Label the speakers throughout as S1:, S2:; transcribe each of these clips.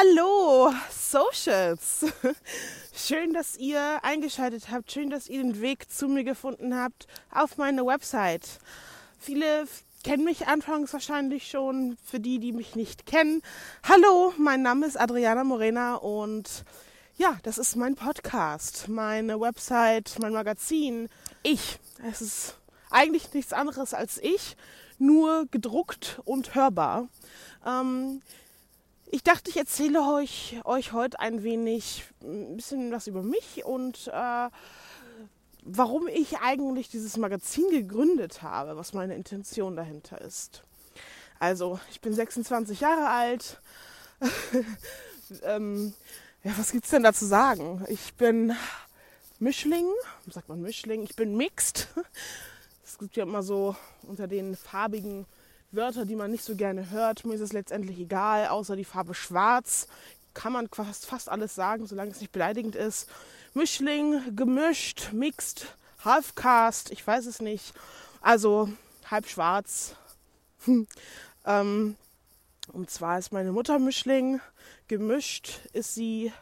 S1: Hallo, Socials. Schön, dass ihr eingeschaltet habt. Schön, dass ihr den Weg zu mir gefunden habt auf meine Website. Viele kennen mich anfangs wahrscheinlich schon. Für die, die mich nicht kennen. Hallo, mein Name ist Adriana Morena und ja, das ist mein Podcast, meine Website, mein Magazin. Ich. Es ist eigentlich nichts anderes als ich, nur gedruckt und hörbar. Ähm, ich dachte, ich erzähle euch, euch heute ein wenig, ein bisschen was über mich und äh, warum ich eigentlich dieses Magazin gegründet habe, was meine Intention dahinter ist. Also, ich bin 26 Jahre alt. ähm, ja, was gibt's denn da zu sagen? Ich bin Mischling, sagt man Mischling, ich bin mixed. Es gibt ja immer so unter den farbigen Wörter, die man nicht so gerne hört. Mir ist es letztendlich egal, außer die Farbe schwarz. Kann man fast, fast alles sagen, solange es nicht beleidigend ist. Mischling, gemischt, mixed, halfcast, ich weiß es nicht. Also halb schwarz. ähm, und zwar ist meine Mutter Mischling. Gemischt ist sie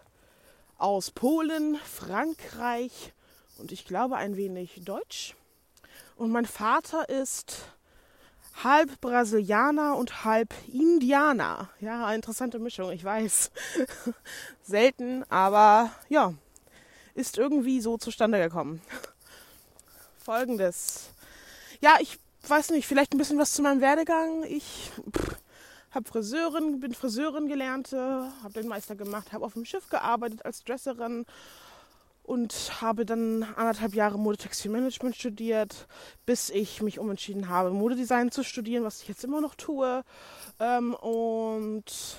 S1: aus Polen, Frankreich und ich glaube ein wenig Deutsch. Und mein Vater ist halb Brasilianer und halb Indianer. Ja, interessante Mischung, ich weiß. Selten, aber ja, ist irgendwie so zustande gekommen. Folgendes. Ja, ich weiß nicht, vielleicht ein bisschen was zu meinem Werdegang. Ich habe Friseurin, bin Friseurin gelernte, habe den Meister gemacht, habe auf dem Schiff gearbeitet als Dresserin und habe dann anderthalb Jahre Modetextilmanagement studiert, bis ich mich umentschieden habe, Modedesign zu studieren, was ich jetzt immer noch tue. Ähm, und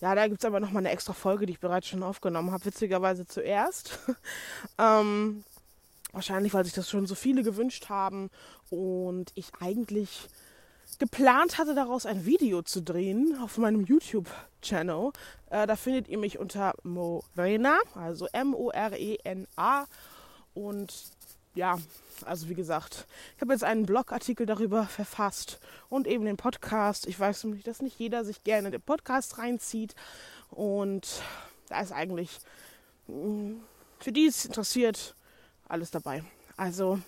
S1: ja, da gibt es aber nochmal eine extra Folge, die ich bereits schon aufgenommen habe, witzigerweise zuerst. ähm, wahrscheinlich, weil sich das schon so viele gewünscht haben und ich eigentlich geplant hatte, daraus ein Video zu drehen auf meinem YouTube-Channel. Äh, da findet ihr mich unter Morena, also M-O-R-E-N-A. Und ja, also wie gesagt, ich habe jetzt einen Blogartikel darüber verfasst und eben den Podcast. Ich weiß nämlich, dass nicht jeder sich gerne den Podcast reinzieht. Und da ist eigentlich mm, für die es interessiert alles dabei. Also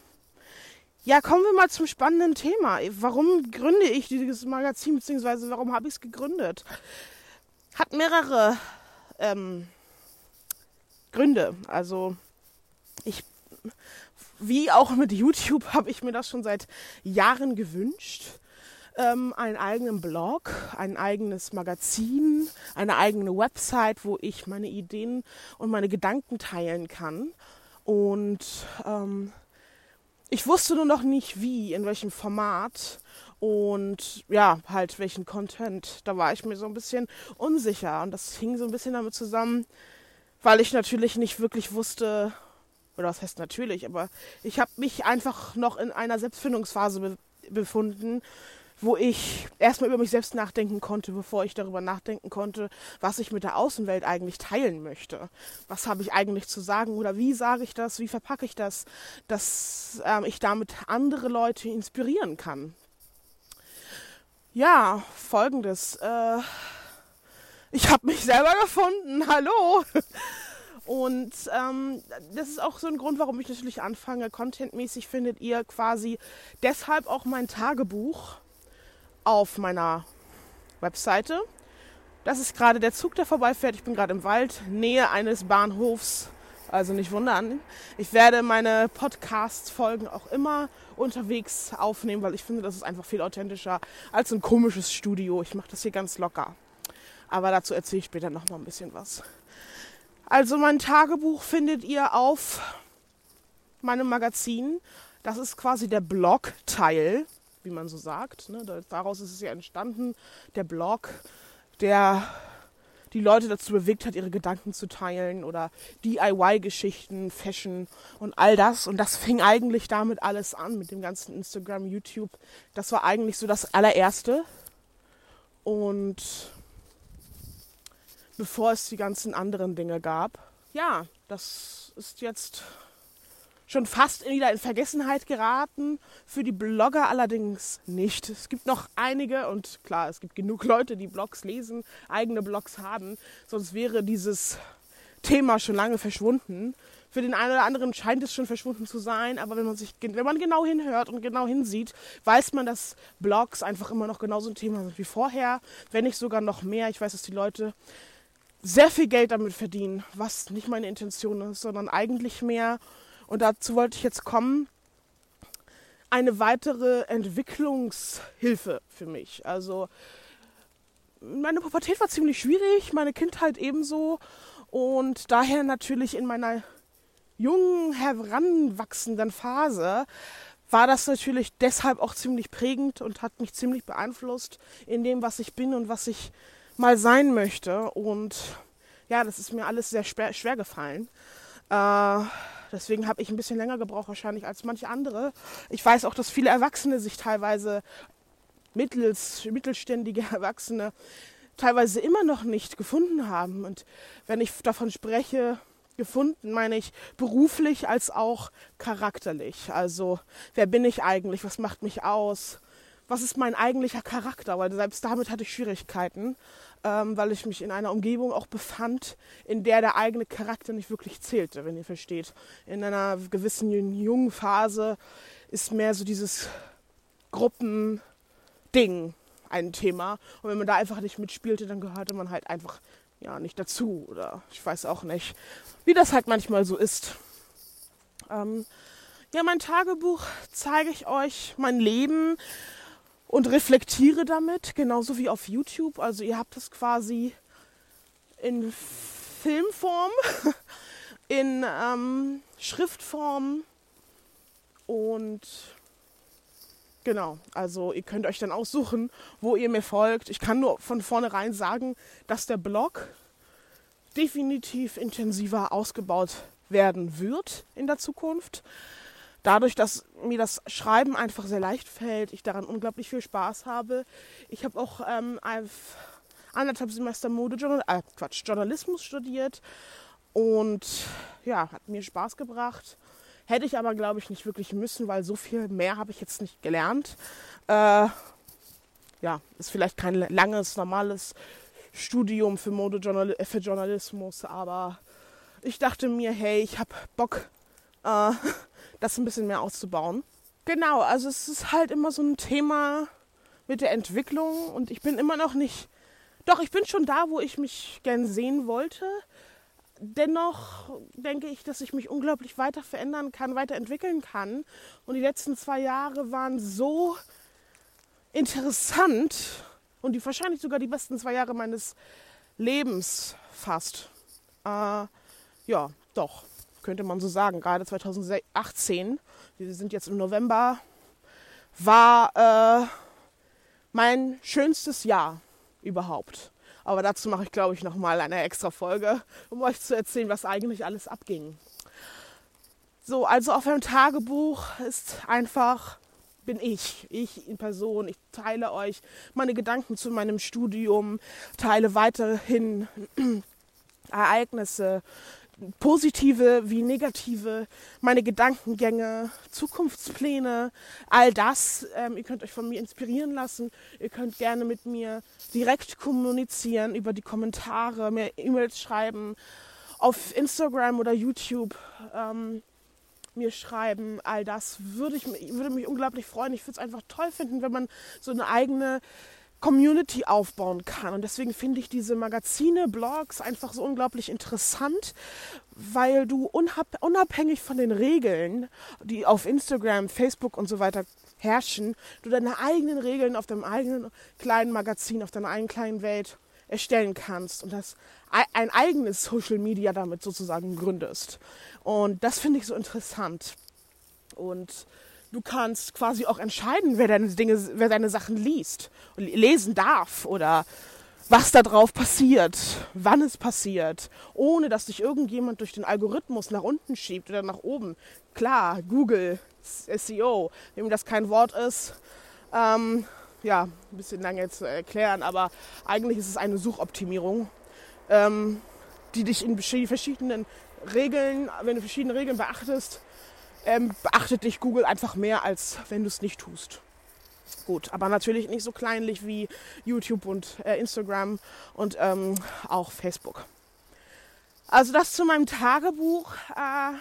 S1: ja, kommen wir mal zum spannenden Thema. Warum gründe ich dieses Magazin, beziehungsweise warum habe ich es gegründet? Hat mehrere ähm, Gründe. Also ich, wie auch mit YouTube, habe ich mir das schon seit Jahren gewünscht. Ähm, einen eigenen Blog, ein eigenes Magazin, eine eigene Website, wo ich meine Ideen und meine Gedanken teilen kann. Und ähm, ich wusste nur noch nicht wie, in welchem Format und ja, halt welchen Content. Da war ich mir so ein bisschen unsicher und das hing so ein bisschen damit zusammen, weil ich natürlich nicht wirklich wusste, oder was heißt natürlich, aber ich habe mich einfach noch in einer Selbstfindungsphase be befunden, wo ich erstmal über mich selbst nachdenken konnte, bevor ich darüber nachdenken konnte, was ich mit der Außenwelt eigentlich teilen möchte. Was habe ich eigentlich zu sagen oder wie sage ich das, wie verpacke ich das, dass ähm, ich damit andere Leute inspirieren kann. Ja, folgendes. Äh, ich habe mich selber gefunden. Hallo. Und ähm, das ist auch so ein Grund, warum ich natürlich anfange. Contentmäßig findet ihr quasi deshalb auch mein Tagebuch auf meiner Webseite. Das ist gerade der Zug, der vorbeifährt. Ich bin gerade im Wald, Nähe eines Bahnhofs. Also nicht wundern. Ich werde meine Podcast-Folgen auch immer unterwegs aufnehmen, weil ich finde, das ist einfach viel authentischer als ein komisches Studio. Ich mache das hier ganz locker. Aber dazu erzähle ich später noch mal ein bisschen was. Also mein Tagebuch findet ihr auf meinem Magazin. Das ist quasi der Blog-Teil wie man so sagt. Ne? Daraus ist es ja entstanden, der Blog, der die Leute dazu bewegt hat, ihre Gedanken zu teilen oder DIY-Geschichten, Fashion und all das. Und das fing eigentlich damit alles an, mit dem ganzen Instagram, YouTube. Das war eigentlich so das allererste. Und bevor es die ganzen anderen Dinge gab, ja, das ist jetzt schon fast wieder in Vergessenheit geraten. Für die Blogger allerdings nicht. Es gibt noch einige und klar, es gibt genug Leute, die Blogs lesen, eigene Blogs haben. Sonst wäre dieses Thema schon lange verschwunden. Für den einen oder anderen scheint es schon verschwunden zu sein, aber wenn man sich, wenn man genau hinhört und genau hinsieht, weiß man, dass Blogs einfach immer noch genauso ein Thema sind wie vorher, wenn nicht sogar noch mehr. Ich weiß, dass die Leute sehr viel Geld damit verdienen, was nicht meine Intention ist, sondern eigentlich mehr. Und dazu wollte ich jetzt kommen. Eine weitere Entwicklungshilfe für mich. Also meine Pubertät war ziemlich schwierig, meine Kindheit ebenso. Und daher natürlich in meiner jungen, heranwachsenden Phase war das natürlich deshalb auch ziemlich prägend und hat mich ziemlich beeinflusst in dem, was ich bin und was ich mal sein möchte. Und ja, das ist mir alles sehr schwer, schwer gefallen. Äh, deswegen habe ich ein bisschen länger gebraucht wahrscheinlich als manche andere. Ich weiß auch, dass viele Erwachsene sich teilweise mittels, mittelständige Erwachsene teilweise immer noch nicht gefunden haben. Und wenn ich davon spreche, gefunden, meine ich beruflich als auch charakterlich. Also wer bin ich eigentlich? Was macht mich aus? was ist mein eigentlicher Charakter? Weil selbst damit hatte ich Schwierigkeiten, ähm, weil ich mich in einer Umgebung auch befand, in der der eigene Charakter nicht wirklich zählte, wenn ihr versteht. In einer gewissen jungen Phase ist mehr so dieses Gruppending ein Thema. Und wenn man da einfach nicht mitspielte, dann gehörte man halt einfach ja nicht dazu. Oder ich weiß auch nicht, wie das halt manchmal so ist. Ähm, ja, mein Tagebuch zeige ich euch mein Leben und reflektiere damit, genauso wie auf YouTube. Also ihr habt es quasi in Filmform, in ähm, Schriftform und genau, also ihr könnt euch dann aussuchen, wo ihr mir folgt. Ich kann nur von vornherein sagen, dass der Blog definitiv intensiver ausgebaut werden wird in der Zukunft dadurch, dass mir das Schreiben einfach sehr leicht fällt, ich daran unglaublich viel Spaß habe. Ich habe auch ähm, anderthalb Semester Modejournal äh, Quatsch, Journalismus studiert und ja, hat mir Spaß gebracht. Hätte ich aber, glaube ich, nicht wirklich müssen, weil so viel mehr habe ich jetzt nicht gelernt. Äh, ja, ist vielleicht kein langes, normales Studium für Modejournal äh, für Journalismus, aber ich dachte mir, hey, ich habe Bock, äh, das ein bisschen mehr auszubauen. Genau, also es ist halt immer so ein Thema mit der Entwicklung und ich bin immer noch nicht, doch ich bin schon da, wo ich mich gern sehen wollte. Dennoch denke ich, dass ich mich unglaublich weiter verändern kann, weiterentwickeln kann. Und die letzten zwei Jahre waren so interessant und die wahrscheinlich sogar die besten zwei Jahre meines Lebens fast. Äh, ja, doch könnte man so sagen. Gerade 2018, wir sind jetzt im November, war äh, mein schönstes Jahr überhaupt. Aber dazu mache ich, glaube ich, nochmal eine extra Folge, um euch zu erzählen, was eigentlich alles abging. So, also auf einem Tagebuch ist einfach, bin ich, ich in Person. Ich teile euch meine Gedanken zu meinem Studium, teile weiterhin Ereignisse, positive wie negative, meine Gedankengänge, Zukunftspläne, all das. Ähm, ihr könnt euch von mir inspirieren lassen. Ihr könnt gerne mit mir direkt kommunizieren über die Kommentare, mir E-Mails schreiben, auf Instagram oder YouTube ähm, mir schreiben. All das würde, ich, würde mich unglaublich freuen. Ich würde es einfach toll finden, wenn man so eine eigene Community aufbauen kann. Und deswegen finde ich diese Magazine, Blogs einfach so unglaublich interessant, weil du unabhängig von den Regeln, die auf Instagram, Facebook und so weiter herrschen, du deine eigenen Regeln auf deinem eigenen kleinen Magazin, auf deiner eigenen kleinen Welt erstellen kannst und das ein eigenes Social Media damit sozusagen gründest. Und das finde ich so interessant. Und du kannst quasi auch entscheiden, wer deine Dinge, wer deine Sachen liest und lesen darf oder was da drauf passiert, wann es passiert, ohne dass dich irgendjemand durch den Algorithmus nach unten schiebt oder nach oben. Klar, Google, SEO, wem das kein Wort ist, ähm, ja, ein bisschen lange zu erklären, aber eigentlich ist es eine Suchoptimierung, ähm, die dich in verschiedenen Regeln, wenn du verschiedene Regeln beachtest, ähm, beachtet dich Google einfach mehr, als wenn du es nicht tust. Gut, aber natürlich nicht so kleinlich wie YouTube und äh, Instagram und ähm, auch Facebook. Also das zu meinem Tagebuch. Äh,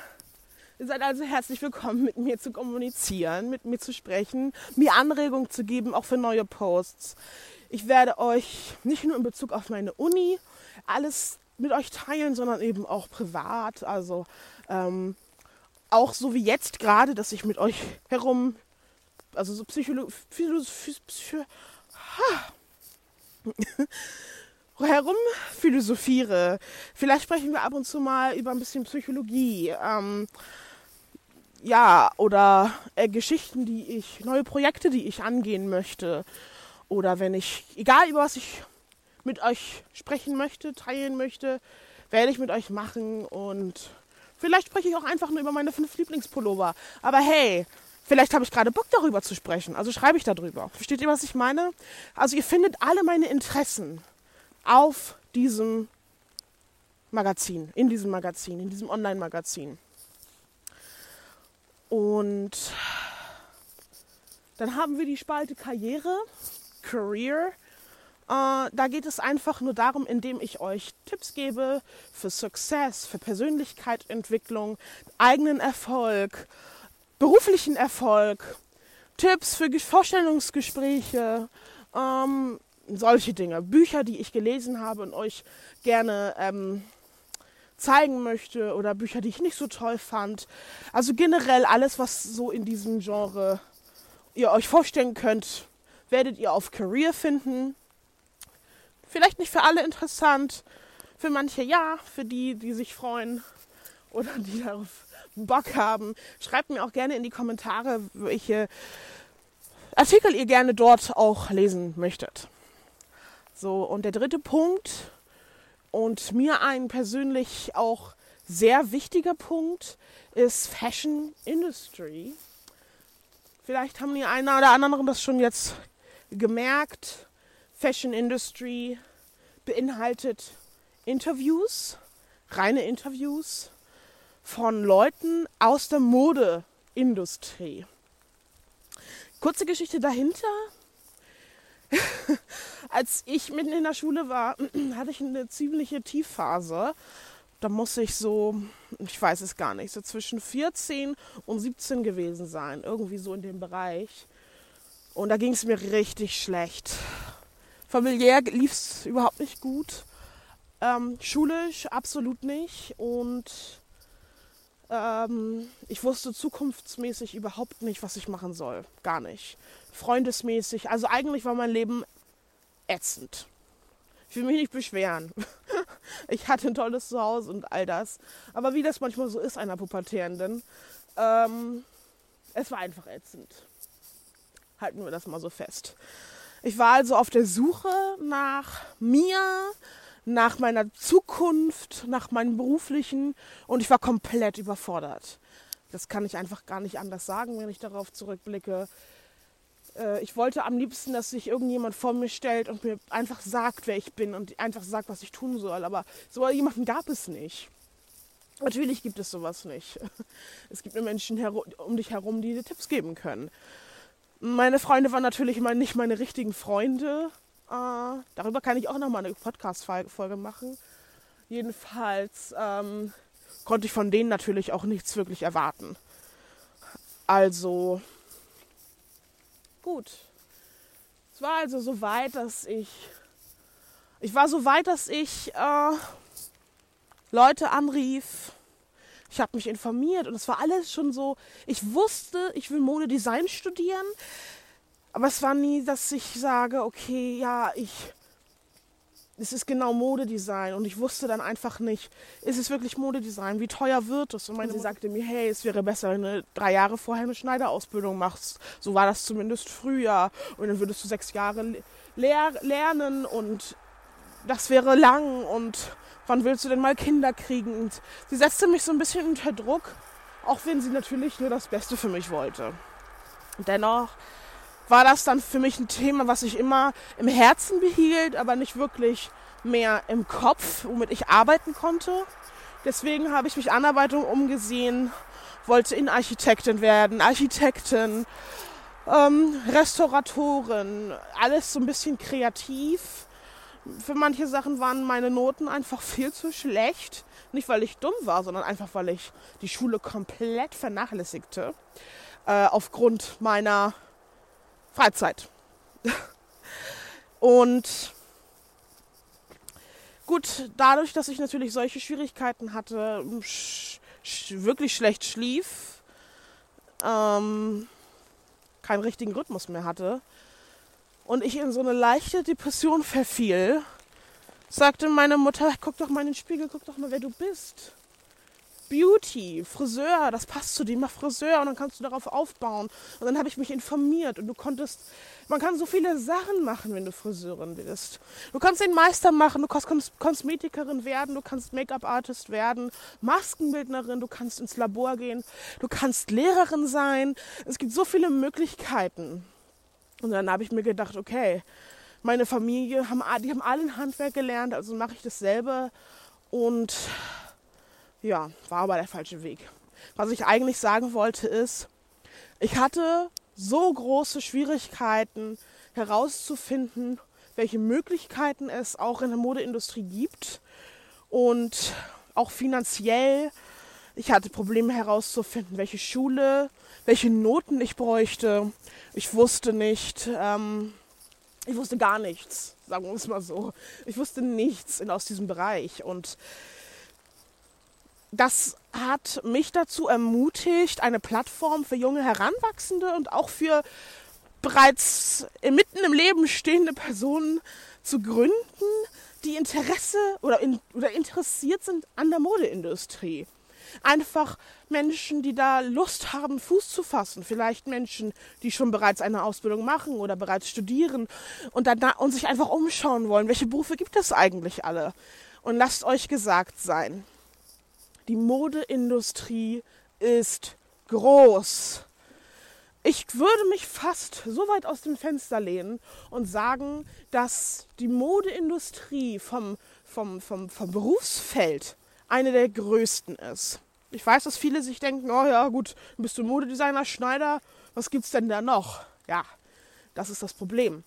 S1: ihr seid also herzlich willkommen, mit mir zu kommunizieren, mit mir zu sprechen, mir Anregungen zu geben, auch für neue Posts. Ich werde euch nicht nur in Bezug auf meine Uni alles mit euch teilen, sondern eben auch privat. Also ähm, auch so wie jetzt gerade, dass ich mit euch herum, also so Psycholo Philosophie, herum philosophiere. Vielleicht sprechen wir ab und zu mal über ein bisschen Psychologie. Ähm, ja, oder äh, Geschichten, die ich, neue Projekte, die ich angehen möchte. Oder wenn ich, egal über was ich mit euch sprechen möchte, teilen möchte, werde ich mit euch machen. Und vielleicht spreche ich auch einfach nur über meine fünf Lieblingspullover. Aber hey, vielleicht habe ich gerade Bock darüber zu sprechen. Also schreibe ich darüber. Versteht ihr, was ich meine? Also ihr findet alle meine Interessen auf diesem Magazin, in diesem Magazin, in diesem Online-Magazin. Und dann haben wir die Spalte Karriere, Career. Äh, da geht es einfach nur darum, indem ich euch Tipps gebe für Success, für Persönlichkeitsentwicklung, eigenen Erfolg, beruflichen Erfolg, Tipps für Vorstellungsgespräche, ähm, solche Dinge. Bücher, die ich gelesen habe und euch gerne ähm, zeigen möchte oder Bücher, die ich nicht so toll fand. Also generell alles, was so in diesem Genre ihr euch vorstellen könnt, werdet ihr auf Career finden. Vielleicht nicht für alle interessant, für manche ja, für die, die sich freuen oder die darauf Bock haben. Schreibt mir auch gerne in die Kommentare, welche Artikel ihr gerne dort auch lesen möchtet. So, und der dritte Punkt und mir ein persönlich auch sehr wichtiger Punkt ist Fashion Industry. Vielleicht haben die einen oder anderen das schon jetzt gemerkt. Fashion Industry beinhaltet Interviews, reine Interviews von Leuten aus der Modeindustrie. Kurze Geschichte dahinter. Als ich mitten in der Schule war, hatte ich eine ziemliche Tiefphase. Da muss ich so, ich weiß es gar nicht, so zwischen 14 und 17 gewesen sein. Irgendwie so in dem Bereich. Und da ging es mir richtig schlecht. Familiär lief es überhaupt nicht gut. Ähm, schulisch absolut nicht. Und ähm, ich wusste zukunftsmäßig überhaupt nicht, was ich machen soll. Gar nicht. Freundesmäßig. Also eigentlich war mein Leben ätzend. Ich will mich nicht beschweren. Ich hatte ein tolles Zuhause und all das. Aber wie das manchmal so ist einer Pubertierenden, ähm, es war einfach ätzend. Halten wir das mal so fest. Ich war also auf der Suche nach mir, nach meiner Zukunft, nach meinem beruflichen und ich war komplett überfordert. Das kann ich einfach gar nicht anders sagen, wenn ich darauf zurückblicke. Äh, ich wollte am liebsten, dass sich irgendjemand vor mir stellt und mir einfach sagt, wer ich bin und einfach sagt, was ich tun soll. Aber so jemanden gab es nicht. Natürlich gibt es sowas nicht. Es gibt nur Menschen um dich herum, die dir Tipps geben können. Meine Freunde waren natürlich mal nicht meine richtigen Freunde. Äh, darüber kann ich auch nochmal eine Podcast-Folge machen. Jedenfalls ähm, konnte ich von denen natürlich auch nichts wirklich erwarten. Also, gut. Es war also so weit, dass ich. Ich war so weit, dass ich äh, Leute anrief. Ich habe mich informiert und es war alles schon so. Ich wusste, ich will Modedesign studieren. Aber es war nie, dass ich sage, okay, ja, ich, es ist genau Modedesign und ich wusste dann einfach nicht, ist es wirklich Modedesign, wie teuer wird es? Und meine sie sagte mir, hey, es wäre besser, wenn du drei Jahre vorher eine Schneiderausbildung machst. So war das zumindest früher. Und dann würdest du sechs Jahre lehr lernen und das wäre lang und wann willst du denn mal Kinder kriegen? Und sie setzte mich so ein bisschen unter Druck, auch wenn sie natürlich nur das Beste für mich wollte. Dennoch war das dann für mich ein Thema, was ich immer im Herzen behielt, aber nicht wirklich mehr im Kopf, womit ich arbeiten konnte. Deswegen habe ich mich Anarbeitung umgesehen, wollte Innenarchitektin werden, Architektin, ähm, Restauratorin, alles so ein bisschen kreativ. Für manche Sachen waren meine Noten einfach viel zu schlecht. Nicht, weil ich dumm war, sondern einfach, weil ich die Schule komplett vernachlässigte. Äh, aufgrund meiner Freizeit. Und gut, dadurch, dass ich natürlich solche Schwierigkeiten hatte, sch sch wirklich schlecht schlief, ähm, keinen richtigen Rhythmus mehr hatte und ich in so eine leichte Depression verfiel, sagte meine Mutter, guck doch mal in den Spiegel, guck doch mal, wer du bist. Beauty, Friseur, das passt zu dir, mach Friseur und dann kannst du darauf aufbauen. Und dann habe ich mich informiert und du konntest, man kann so viele Sachen machen, wenn du Friseurin bist. Du kannst den Meister machen, du kannst Kosmetikerin werden, du kannst Make-up-Artist werden, Maskenbildnerin, du kannst ins Labor gehen, du kannst Lehrerin sein. Es gibt so viele Möglichkeiten. Und dann habe ich mir gedacht, okay, meine Familie, haben, die haben alle ein Handwerk gelernt, also mache ich dasselbe. Und ja, war aber der falsche Weg. Was ich eigentlich sagen wollte ist, ich hatte so große Schwierigkeiten herauszufinden, welche Möglichkeiten es auch in der Modeindustrie gibt und auch finanziell. Ich hatte Probleme herauszufinden, welche Schule, welche Noten ich bräuchte. Ich wusste nicht, ähm, ich wusste gar nichts, sagen wir es mal so. Ich wusste nichts in, aus diesem Bereich und das hat mich dazu ermutigt, eine Plattform für junge Heranwachsende und auch für bereits mitten im Leben stehende Personen zu gründen, die Interesse oder, in, oder interessiert sind an der Modeindustrie. Einfach Menschen, die da Lust haben, Fuß zu fassen. Vielleicht Menschen, die schon bereits eine Ausbildung machen oder bereits studieren und, dann, und sich einfach umschauen wollen. Welche Berufe gibt es eigentlich alle? Und lasst euch gesagt sein, die Modeindustrie ist groß. Ich würde mich fast so weit aus dem Fenster lehnen und sagen, dass die Modeindustrie vom, vom, vom, vom Berufsfeld eine der größten ist. Ich weiß, dass viele sich denken, oh ja, gut, bist du Modedesigner, Schneider, was gibt's denn da noch? Ja, das ist das Problem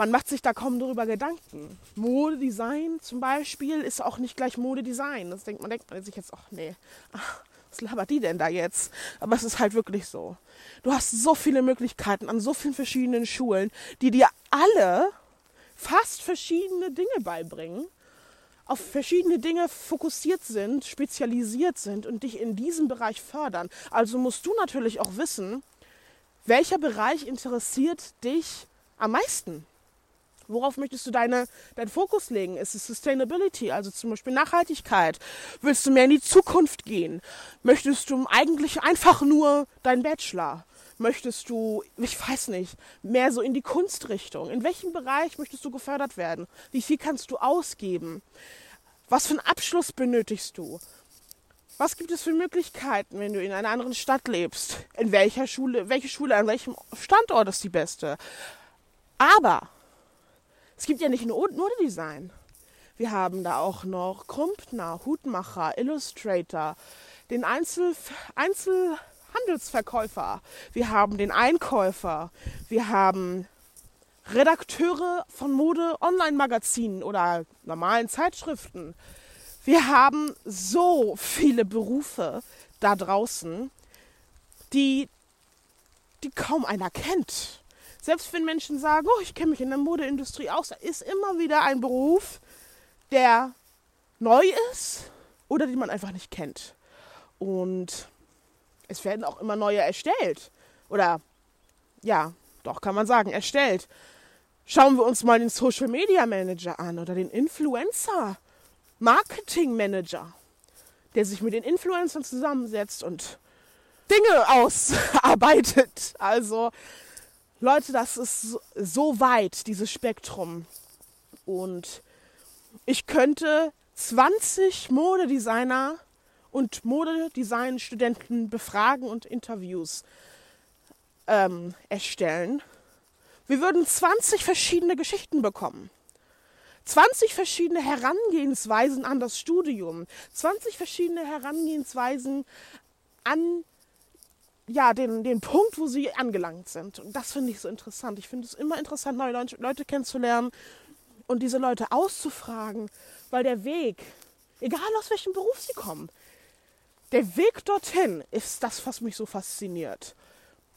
S1: man macht sich da kaum darüber Gedanken. Modedesign zum Beispiel ist auch nicht gleich Modedesign. Das denkt man, denkt man sich jetzt, ach nee, ach, was labert die denn da jetzt? Aber es ist halt wirklich so. Du hast so viele Möglichkeiten an so vielen verschiedenen Schulen, die dir alle fast verschiedene Dinge beibringen, auf verschiedene Dinge fokussiert sind, spezialisiert sind und dich in diesem Bereich fördern. Also musst du natürlich auch wissen, welcher Bereich interessiert dich am meisten. Worauf möchtest du deine, deinen Fokus legen? Ist es Sustainability, also zum Beispiel Nachhaltigkeit? Willst du mehr in die Zukunft gehen? Möchtest du eigentlich einfach nur deinen Bachelor? Möchtest du, ich weiß nicht, mehr so in die Kunstrichtung? In welchem Bereich möchtest du gefördert werden? Wie viel kannst du ausgeben? Was für einen Abschluss benötigst du? Was gibt es für Möglichkeiten, wenn du in einer anderen Stadt lebst? In welcher Schule, welche Schule, an welchem Standort ist die beste? Aber es gibt ja nicht nur Modedesign. Wir haben da auch noch Krumpner, Hutmacher, Illustrator, den Einzel Einzelhandelsverkäufer. Wir haben den Einkäufer. Wir haben Redakteure von Mode-Online-Magazinen oder normalen Zeitschriften. Wir haben so viele Berufe da draußen, die, die kaum einer kennt. Selbst wenn Menschen sagen, oh, ich kenne mich in der Modeindustrie aus, da ist immer wieder ein Beruf, der neu ist oder den man einfach nicht kennt. Und es werden auch immer neue erstellt. Oder ja, doch kann man sagen, erstellt. Schauen wir uns mal den Social Media Manager an oder den Influencer Marketing Manager, der sich mit den Influencern zusammensetzt und Dinge ausarbeitet. Also Leute, das ist so weit, dieses Spektrum. Und ich könnte 20 Modedesigner und Modedesign-Studenten befragen und Interviews ähm, erstellen. Wir würden 20 verschiedene Geschichten bekommen. 20 verschiedene Herangehensweisen an das Studium. 20 verschiedene Herangehensweisen an ja, den, den Punkt, wo sie angelangt sind. Und das finde ich so interessant. Ich finde es immer interessant, neue Leute, Leute kennenzulernen und diese Leute auszufragen, weil der Weg, egal aus welchem Beruf sie kommen, der Weg dorthin ist das, was mich so fasziniert.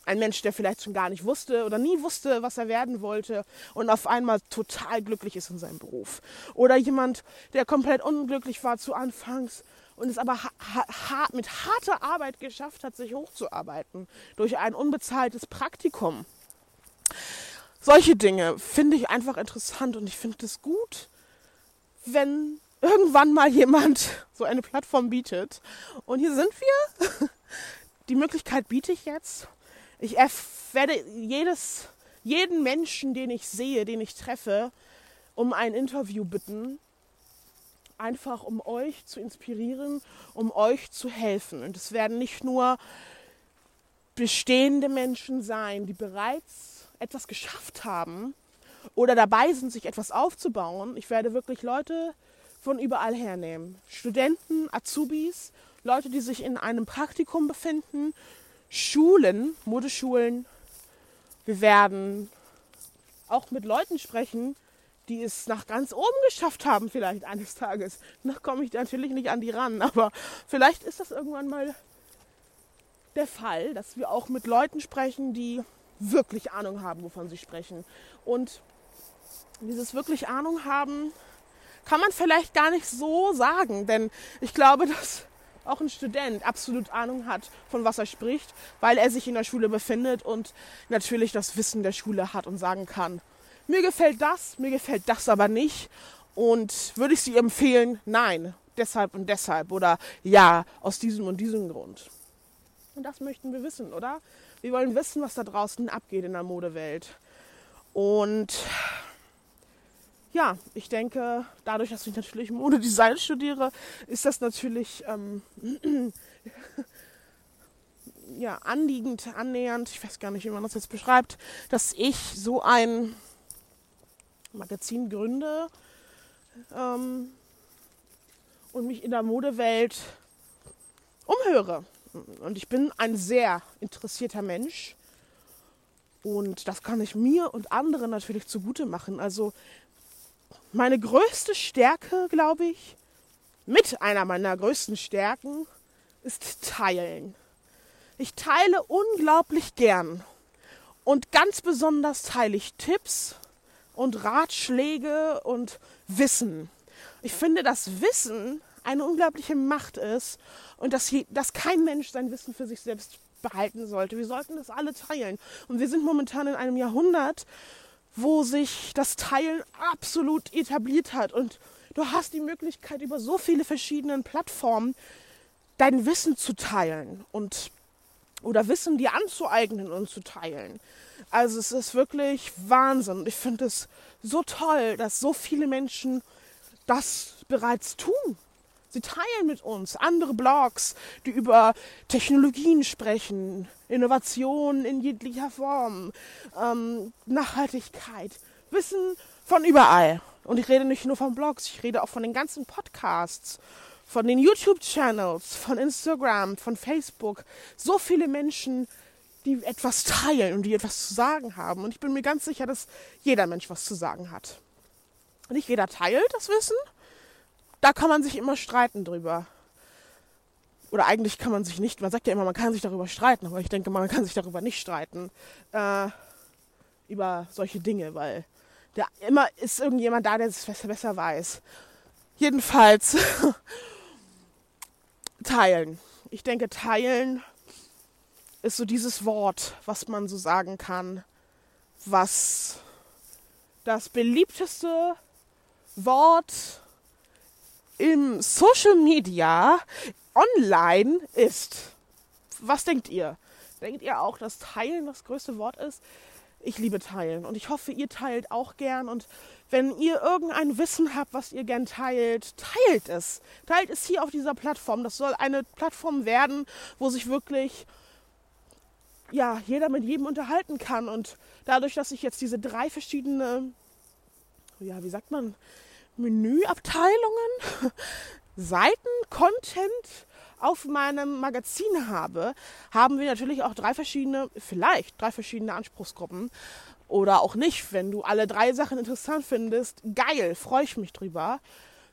S1: Ein Mensch, der vielleicht schon gar nicht wusste oder nie wusste, was er werden wollte und auf einmal total glücklich ist in seinem Beruf. Oder jemand, der komplett unglücklich war zu Anfangs und es aber ha ha mit harter Arbeit geschafft hat, sich hochzuarbeiten durch ein unbezahltes Praktikum. Solche Dinge finde ich einfach interessant und ich finde es gut, wenn irgendwann mal jemand so eine Plattform bietet. Und hier sind wir. Die Möglichkeit biete ich jetzt. Ich werde jedes, jeden Menschen, den ich sehe, den ich treffe, um ein Interview bitten. Einfach um euch zu inspirieren, um euch zu helfen. Und es werden nicht nur bestehende Menschen sein, die bereits etwas geschafft haben oder dabei sind, sich etwas aufzubauen. Ich werde wirklich Leute von überall hernehmen. Studenten, Azubis, Leute, die sich in einem Praktikum befinden, Schulen, Modeschulen. Wir werden auch mit Leuten sprechen, die es nach ganz oben geschafft haben, vielleicht eines Tages. Noch komme ich natürlich nicht an die ran, aber vielleicht ist das irgendwann mal der Fall, dass wir auch mit Leuten sprechen, die wirklich Ahnung haben, wovon sie sprechen. Und dieses wirklich Ahnung haben, kann man vielleicht gar nicht so sagen, denn ich glaube, dass auch ein Student absolut Ahnung hat, von was er spricht, weil er sich in der Schule befindet und natürlich das Wissen der Schule hat und sagen kann, mir gefällt das, mir gefällt das aber nicht und würde ich Sie empfehlen, nein, deshalb und deshalb oder ja, aus diesem und diesem Grund. Und das möchten wir wissen, oder? Wir wollen wissen, was da draußen abgeht in der Modewelt. Und ja, ich denke, dadurch, dass ich natürlich Modedesign studiere, ist das natürlich ähm, ja, anliegend, annähernd, ich weiß gar nicht, wie man das jetzt beschreibt, dass ich so ein Magazin gründe ähm, und mich in der Modewelt umhöre. Und ich bin ein sehr interessierter Mensch. Und das kann ich mir und anderen natürlich zugute machen. Also meine größte Stärke, glaube ich, mit einer meiner größten Stärken, ist Teilen. Ich teile unglaublich gern. Und ganz besonders teile ich Tipps und Ratschläge und Wissen. Ich finde, dass Wissen eine unglaubliche Macht ist und dass, hier, dass kein Mensch sein Wissen für sich selbst behalten sollte. Wir sollten das alle teilen. Und wir sind momentan in einem Jahrhundert, wo sich das Teilen absolut etabliert hat. Und du hast die Möglichkeit, über so viele verschiedene Plattformen dein Wissen zu teilen und oder Wissen dir anzueignen und zu teilen. Also es ist wirklich Wahnsinn. Ich finde es so toll, dass so viele Menschen das bereits tun. Sie teilen mit uns andere Blogs, die über Technologien sprechen, Innovation in jeglicher Form, ähm, Nachhaltigkeit, Wissen von überall. Und ich rede nicht nur von Blogs, ich rede auch von den ganzen Podcasts, von den YouTube-Channels, von Instagram, von Facebook. So viele Menschen, die etwas teilen und die etwas zu sagen haben. Und ich bin mir ganz sicher, dass jeder Mensch was zu sagen hat. Nicht jeder teilt das Wissen, da kann man sich immer streiten drüber. Oder eigentlich kann man sich nicht, man sagt ja immer, man kann sich darüber streiten, aber ich denke, man kann sich darüber nicht streiten. Äh, über solche Dinge, weil da immer ist irgendjemand da, der es besser, besser weiß. Jedenfalls teilen. Ich denke, teilen ist so dieses Wort, was man so sagen kann, was das beliebteste Wort im Social Media online ist. Was denkt ihr? Denkt ihr auch, dass Teilen das größte Wort ist? Ich liebe Teilen und ich hoffe, ihr teilt auch gern. Und wenn ihr irgendein Wissen habt, was ihr gern teilt, teilt es. Teilt es hier auf dieser Plattform. Das soll eine Plattform werden, wo sich wirklich ja, jeder mit jedem unterhalten kann. Und dadurch, dass ich jetzt diese drei verschiedene, ja, wie sagt man, Menüabteilungen, Seiten, Content auf meinem Magazin habe, haben wir natürlich auch drei verschiedene, vielleicht drei verschiedene Anspruchsgruppen. Oder auch nicht, wenn du alle drei Sachen interessant findest. Geil, freue ich mich drüber.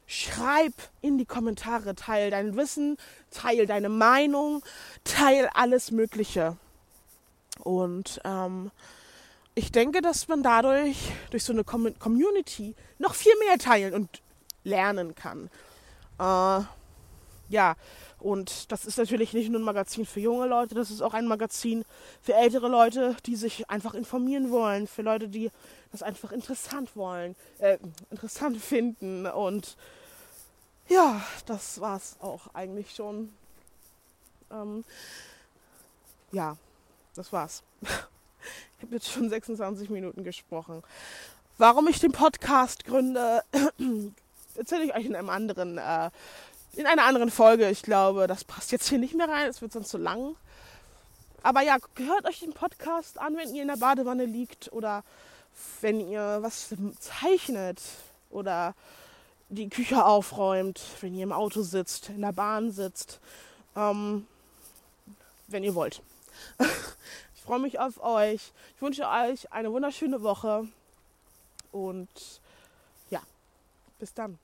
S1: Schreib in die Kommentare, teil dein Wissen, teil deine Meinung, teil alles Mögliche. Und ähm, ich denke, dass man dadurch, durch so eine Community, noch viel mehr teilen und lernen kann. Äh, ja, und das ist natürlich nicht nur ein Magazin für junge Leute, das ist auch ein Magazin für ältere Leute, die sich einfach informieren wollen, für Leute, die das einfach interessant wollen, äh, interessant finden. Und ja, das war's auch eigentlich schon. Ähm, ja, das war's. Ich habe jetzt schon 26 Minuten gesprochen. Warum ich den Podcast gründe, erzähle ich euch in einem anderen äh, in einer anderen Folge. Ich glaube, das passt jetzt hier nicht mehr rein, es wird sonst zu lang. Aber ja, hört euch den Podcast an, wenn ihr in der Badewanne liegt oder wenn ihr was zeichnet oder die Küche aufräumt, wenn ihr im Auto sitzt, in der Bahn sitzt, ähm, wenn ihr wollt. ich freue mich auf euch. Ich wünsche euch eine wunderschöne Woche und ja, bis dann.